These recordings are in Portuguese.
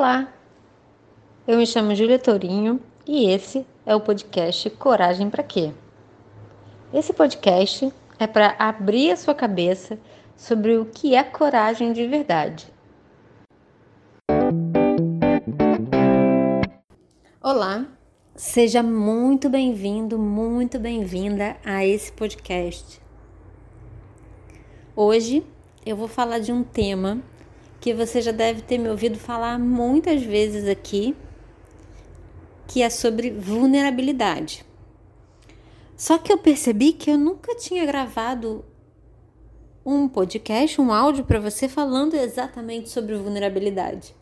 Olá, eu me chamo Júlia Tourinho e esse é o podcast Coragem para Quê? Esse podcast é para abrir a sua cabeça sobre o que é coragem de verdade. Olá, seja muito bem-vindo, muito bem-vinda a esse podcast. Hoje eu vou falar de um tema que você já deve ter me ouvido falar muitas vezes aqui, que é sobre vulnerabilidade. Só que eu percebi que eu nunca tinha gravado um podcast, um áudio para você falando exatamente sobre vulnerabilidade.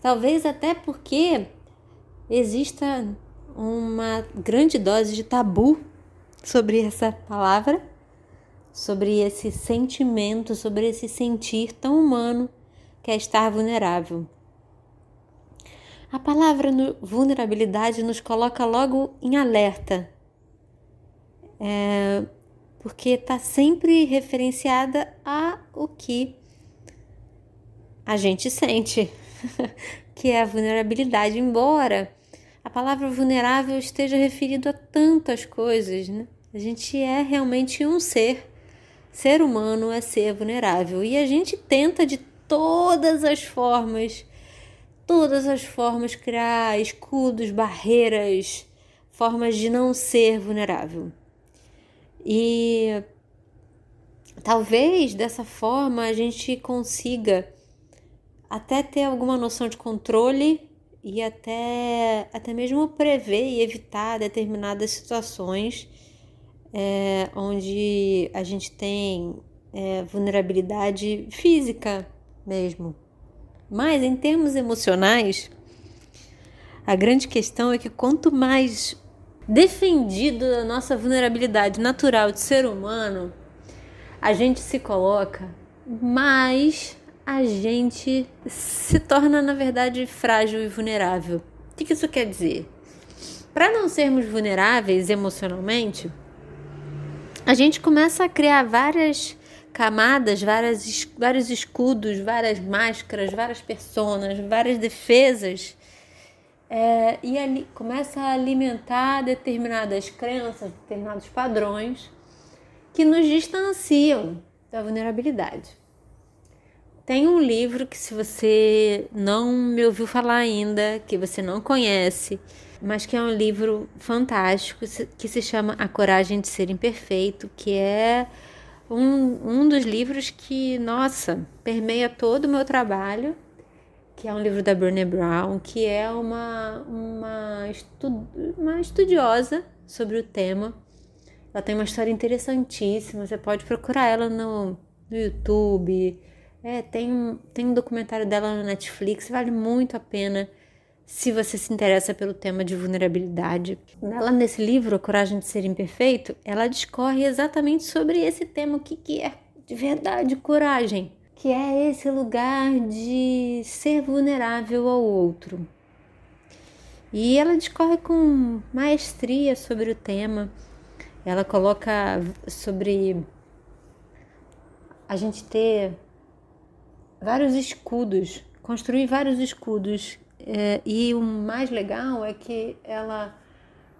Talvez até porque exista uma grande dose de tabu sobre essa palavra, sobre esse sentimento, sobre esse sentir tão humano que é estar vulnerável. A palavra vulnerabilidade nos coloca logo em alerta, é, porque está sempre referenciada a o que a gente sente, que é a vulnerabilidade, embora a palavra vulnerável esteja referida a tantas coisas, né? A gente é realmente um ser. Ser humano é ser vulnerável e a gente tenta de todas as formas, todas as formas criar escudos, barreiras, formas de não ser vulnerável. E talvez dessa forma a gente consiga até ter alguma noção de controle e até, até mesmo prever e evitar determinadas situações é, onde a gente tem é, vulnerabilidade física, mesmo. Mas em termos emocionais, a grande questão é que quanto mais defendido a nossa vulnerabilidade natural de ser humano, a gente se coloca, mais a gente se torna, na verdade, frágil e vulnerável. O que isso quer dizer? Para não sermos vulneráveis emocionalmente, a gente começa a criar várias camadas, várias, vários escudos, várias máscaras, várias personas, várias defesas. É, e ali começa a alimentar determinadas crenças, determinados padrões que nos distanciam da vulnerabilidade. Tem um livro que, se você não me ouviu falar ainda, que você não conhece, mas que é um livro fantástico, que se chama A Coragem de Ser Imperfeito, que é um, um dos livros que, nossa, permeia todo o meu trabalho, que é um livro da Brené Brown, que é uma, uma, estu, uma estudiosa sobre o tema. Ela tem uma história interessantíssima, você pode procurar ela no, no YouTube. É, tem, tem um documentário dela no Netflix, vale muito a pena se você se interessa pelo tema de vulnerabilidade. Ela, nesse livro, A Coragem de Ser Imperfeito, ela discorre exatamente sobre esse tema, o que, que é de verdade coragem, que é esse lugar de ser vulnerável ao outro. E ela discorre com maestria sobre o tema. Ela coloca sobre a gente ter vários escudos, construir vários escudos é, e o mais legal é que ela,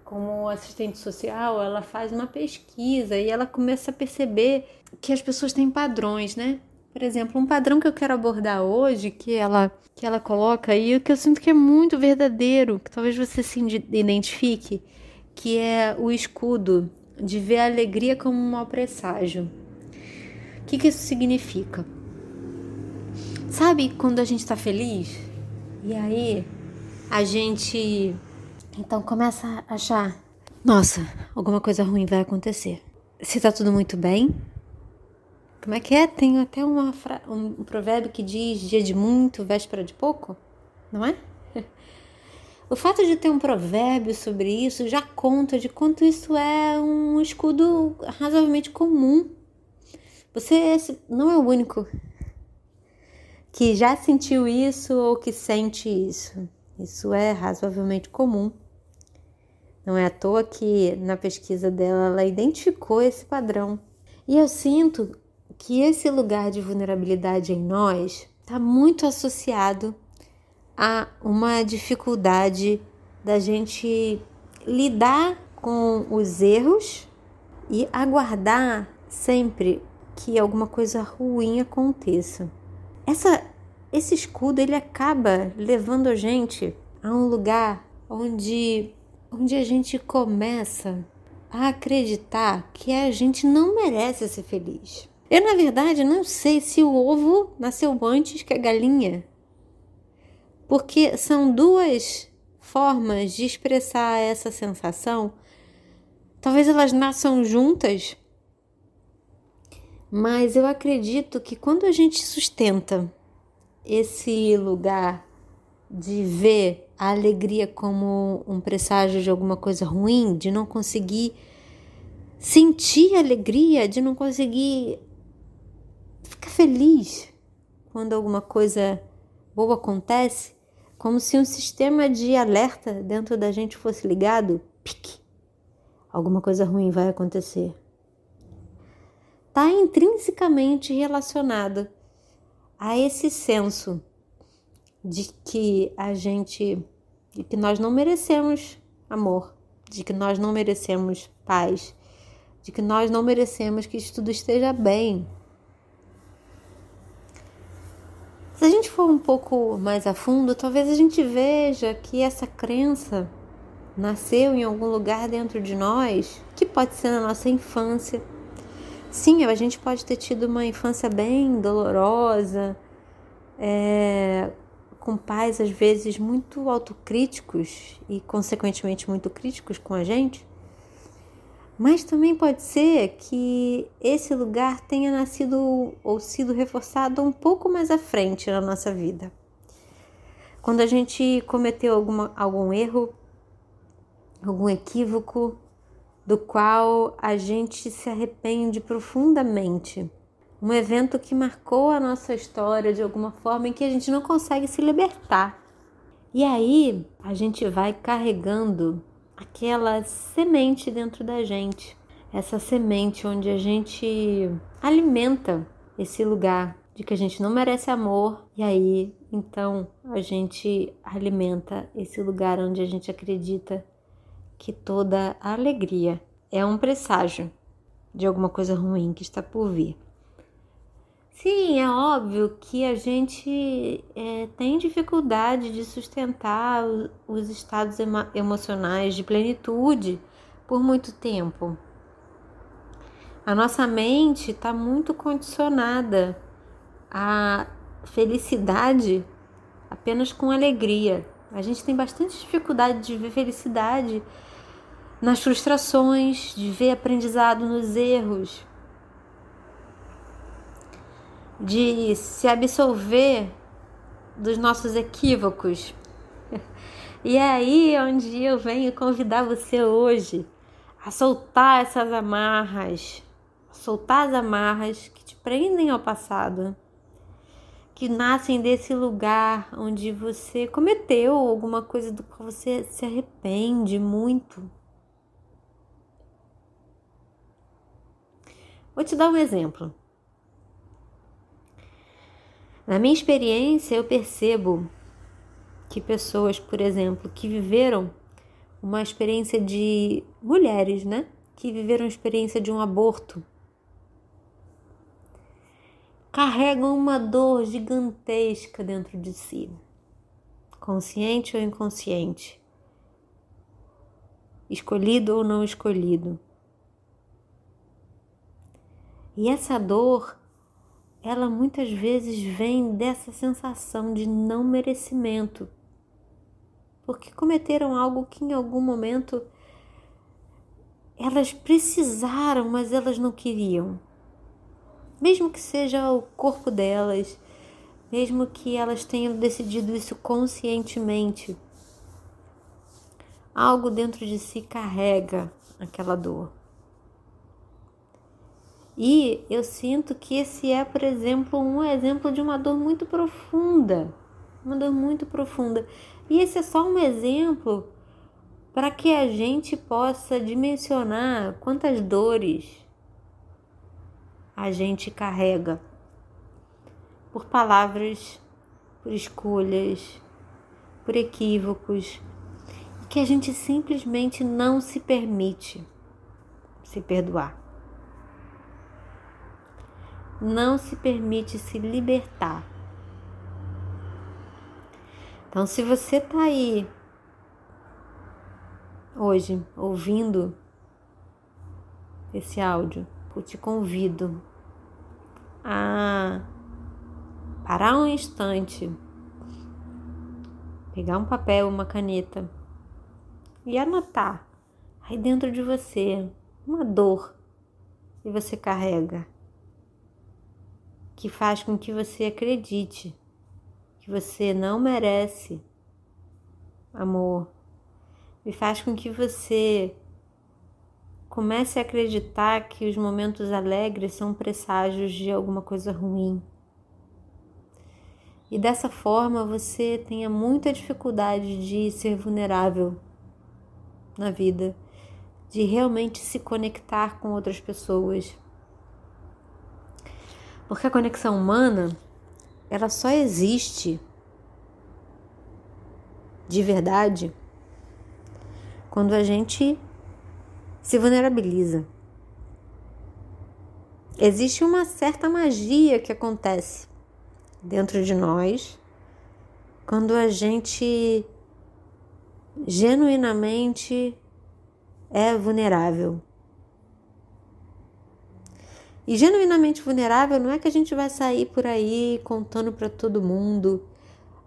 como assistente social, ela faz uma pesquisa e ela começa a perceber que as pessoas têm padrões, né? Por exemplo, um padrão que eu quero abordar hoje, que ela, que ela coloca aí, que eu sinto que é muito verdadeiro, que talvez você se identifique, que é o escudo de ver a alegria como um mau presságio. O que, que isso significa? Sabe quando a gente está feliz? E aí a gente então começa a achar: nossa, alguma coisa ruim vai acontecer. Se tá tudo muito bem, como é que é? Tem até uma um provérbio que diz dia de muito, véspera de pouco, não é? O fato de ter um provérbio sobre isso já conta de quanto isso é um escudo razoavelmente comum. Você não é o único que já sentiu isso ou que sente isso. Isso é razoavelmente comum. Não é à toa que na pesquisa dela ela identificou esse padrão. E eu sinto que esse lugar de vulnerabilidade em nós está muito associado há uma dificuldade da gente lidar com os erros e aguardar sempre que alguma coisa ruim aconteça. Essa, esse escudo ele acaba levando a gente a um lugar onde, onde a gente começa a acreditar que a gente não merece ser feliz. Eu, na verdade, não sei se o ovo nasceu antes que a galinha, porque são duas formas de expressar essa sensação. Talvez elas nasçam juntas, mas eu acredito que quando a gente sustenta esse lugar de ver a alegria como um presságio de alguma coisa ruim, de não conseguir sentir alegria, de não conseguir ficar feliz quando alguma coisa boa acontece, como se um sistema de alerta dentro da gente fosse ligado, pique, alguma coisa ruim vai acontecer está intrinsecamente relacionado a esse senso de que a gente, de que nós não merecemos amor, de que nós não merecemos paz, de que nós não merecemos que isso tudo esteja bem. Se a gente for um pouco mais a fundo, talvez a gente veja que essa crença nasceu em algum lugar dentro de nós, que pode ser na nossa infância, Sim, a gente pode ter tido uma infância bem dolorosa, é, com pais às vezes muito autocríticos e, consequentemente, muito críticos com a gente. Mas também pode ser que esse lugar tenha nascido ou sido reforçado um pouco mais à frente na nossa vida. Quando a gente cometeu alguma, algum erro, algum equívoco, do qual a gente se arrepende profundamente. Um evento que marcou a nossa história de alguma forma em que a gente não consegue se libertar. E aí a gente vai carregando aquela semente dentro da gente, essa semente onde a gente alimenta esse lugar de que a gente não merece amor, e aí então a gente alimenta esse lugar onde a gente acredita que toda alegria é um presságio de alguma coisa ruim que está por vir. Sim, é óbvio que a gente é, tem dificuldade de sustentar os estados emo emocionais de plenitude por muito tempo. A nossa mente está muito condicionada à felicidade apenas com alegria. A gente tem bastante dificuldade de ver felicidade nas frustrações, de ver aprendizado nos erros, de se absolver dos nossos equívocos. E é aí onde eu venho convidar você hoje a soltar essas amarras, soltar as amarras que te prendem ao passado, que nascem desse lugar onde você cometeu alguma coisa do qual você se arrepende muito. Vou te dar um exemplo. Na minha experiência, eu percebo que pessoas, por exemplo, que viveram uma experiência de mulheres, né? Que viveram a experiência de um aborto, carregam uma dor gigantesca dentro de si, consciente ou inconsciente, escolhido ou não escolhido. E essa dor, ela muitas vezes vem dessa sensação de não merecimento, porque cometeram algo que em algum momento elas precisaram, mas elas não queriam. Mesmo que seja o corpo delas, mesmo que elas tenham decidido isso conscientemente, algo dentro de si carrega aquela dor. E eu sinto que esse é, por exemplo, um exemplo de uma dor muito profunda, uma dor muito profunda. E esse é só um exemplo para que a gente possa dimensionar quantas dores a gente carrega por palavras, por escolhas, por equívocos, que a gente simplesmente não se permite se perdoar. Não se permite se libertar. Então, se você está aí hoje ouvindo esse áudio, eu te convido a parar um instante, pegar um papel, uma caneta e anotar aí dentro de você uma dor que você carrega, que faz com que você acredite que você não merece amor, e faz com que você comece a acreditar que os momentos alegres são presságios de alguma coisa ruim. E dessa forma você tenha muita dificuldade de ser vulnerável na vida, de realmente se conectar com outras pessoas. Porque a conexão humana, ela só existe de verdade quando a gente se vulnerabiliza. Existe uma certa magia que acontece dentro de nós quando a gente genuinamente é vulnerável. E genuinamente vulnerável não é que a gente vai sair por aí contando para todo mundo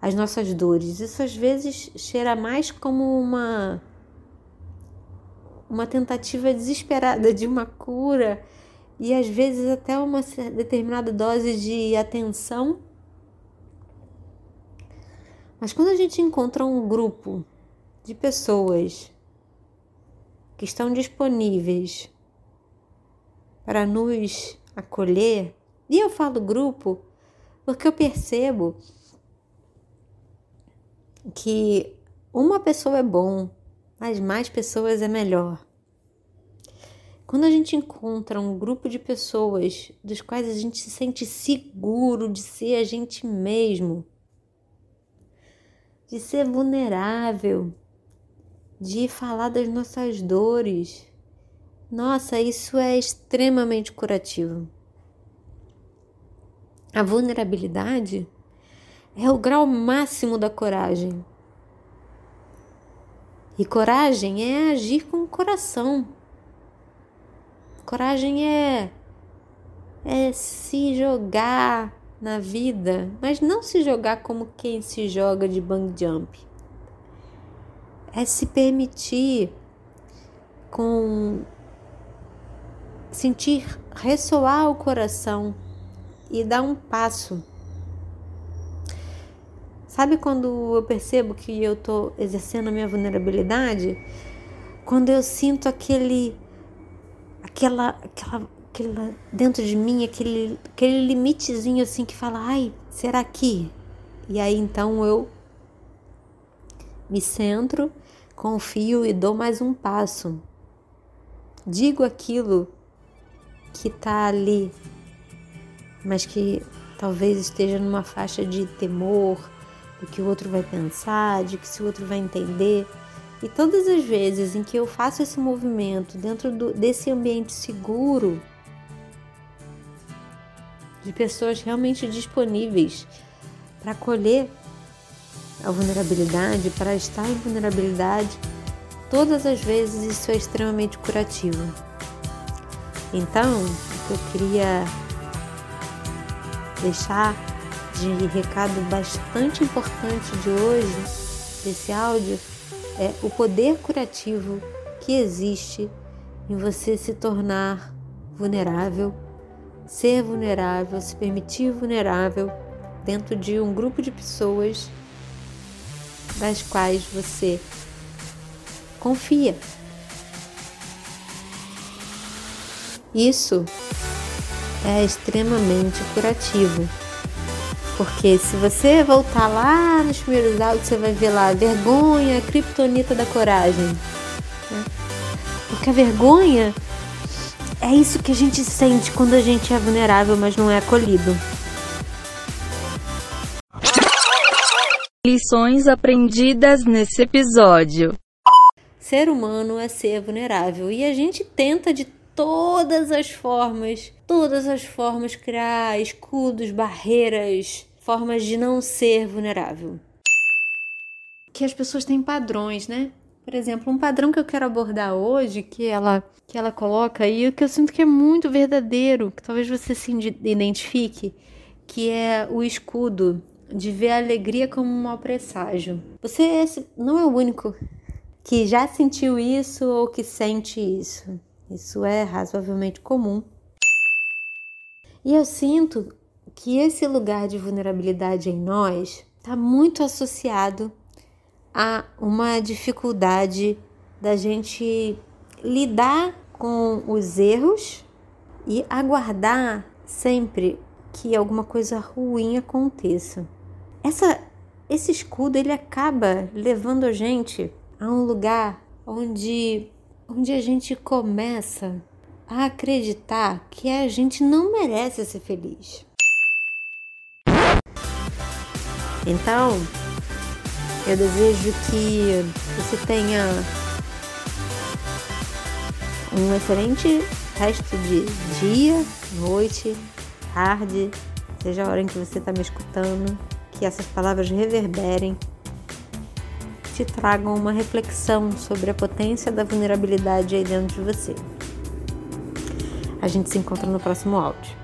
as nossas dores. Isso às vezes cheira mais como uma uma tentativa desesperada de uma cura e às vezes até uma determinada dose de atenção. Mas quando a gente encontra um grupo de pessoas que estão disponíveis para nos acolher, e eu falo grupo porque eu percebo que uma pessoa é bom, mas mais pessoas é melhor. Quando a gente encontra um grupo de pessoas dos quais a gente se sente seguro de ser a gente mesmo, de ser vulnerável, de falar das nossas dores, nossa, isso é extremamente curativo. A vulnerabilidade é o grau máximo da coragem. E coragem é agir com o coração. Coragem é é se jogar na vida, mas não se jogar como quem se joga de bang jump. É se permitir com sentir ressoar o coração e dar um passo Sabe quando eu percebo que eu estou exercendo a minha vulnerabilidade? Quando eu sinto aquele, aquela, aquela, aquela dentro de mim, aquele, aquele limitezinho assim que fala, ai, será que? E aí então eu me centro, confio e dou mais um passo. Digo aquilo que está ali, mas que talvez esteja numa faixa de temor, do que o outro vai pensar, de que se o outro vai entender. E todas as vezes em que eu faço esse movimento dentro do, desse ambiente seguro, de pessoas realmente disponíveis para acolher a vulnerabilidade, para estar em vulnerabilidade, todas as vezes isso é extremamente curativo. Então, eu queria deixar de recado bastante importante de hoje, desse áudio, é o poder curativo que existe em você se tornar vulnerável, ser vulnerável, se permitir vulnerável dentro de um grupo de pessoas das quais você confia. Isso é extremamente curativo. Porque se você voltar lá nos primeiros áudios, você vai ver lá vergonha, criptonita da coragem. Né? Porque a vergonha é isso que a gente sente quando a gente é vulnerável, mas não é acolhido. lições aprendidas nesse episódio. Ser humano é ser vulnerável e a gente tenta de todas as formas, todas as formas criar escudos, barreiras, formas de não ser vulnerável. Que as pessoas têm padrões, né? Por exemplo, um padrão que eu quero abordar hoje, que ela que ela coloca aí, que eu sinto que é muito verdadeiro, que talvez você se identifique, que é o escudo de ver a alegria como um mau presságio. Você não é o único que já sentiu isso ou que sente isso. Isso é razoavelmente comum. E eu sinto que esse lugar de vulnerabilidade em nós está muito associado a uma dificuldade da gente lidar com os erros e aguardar sempre que alguma coisa ruim aconteça. Essa, esse escudo ele acaba levando a gente a um lugar onde, onde a gente começa a acreditar que a gente não merece ser feliz. Então, eu desejo que você tenha um excelente resto de dia, noite, tarde, seja a hora em que você está me escutando, que essas palavras reverberem, te tragam uma reflexão sobre a potência da vulnerabilidade aí dentro de você. A gente se encontra no próximo áudio.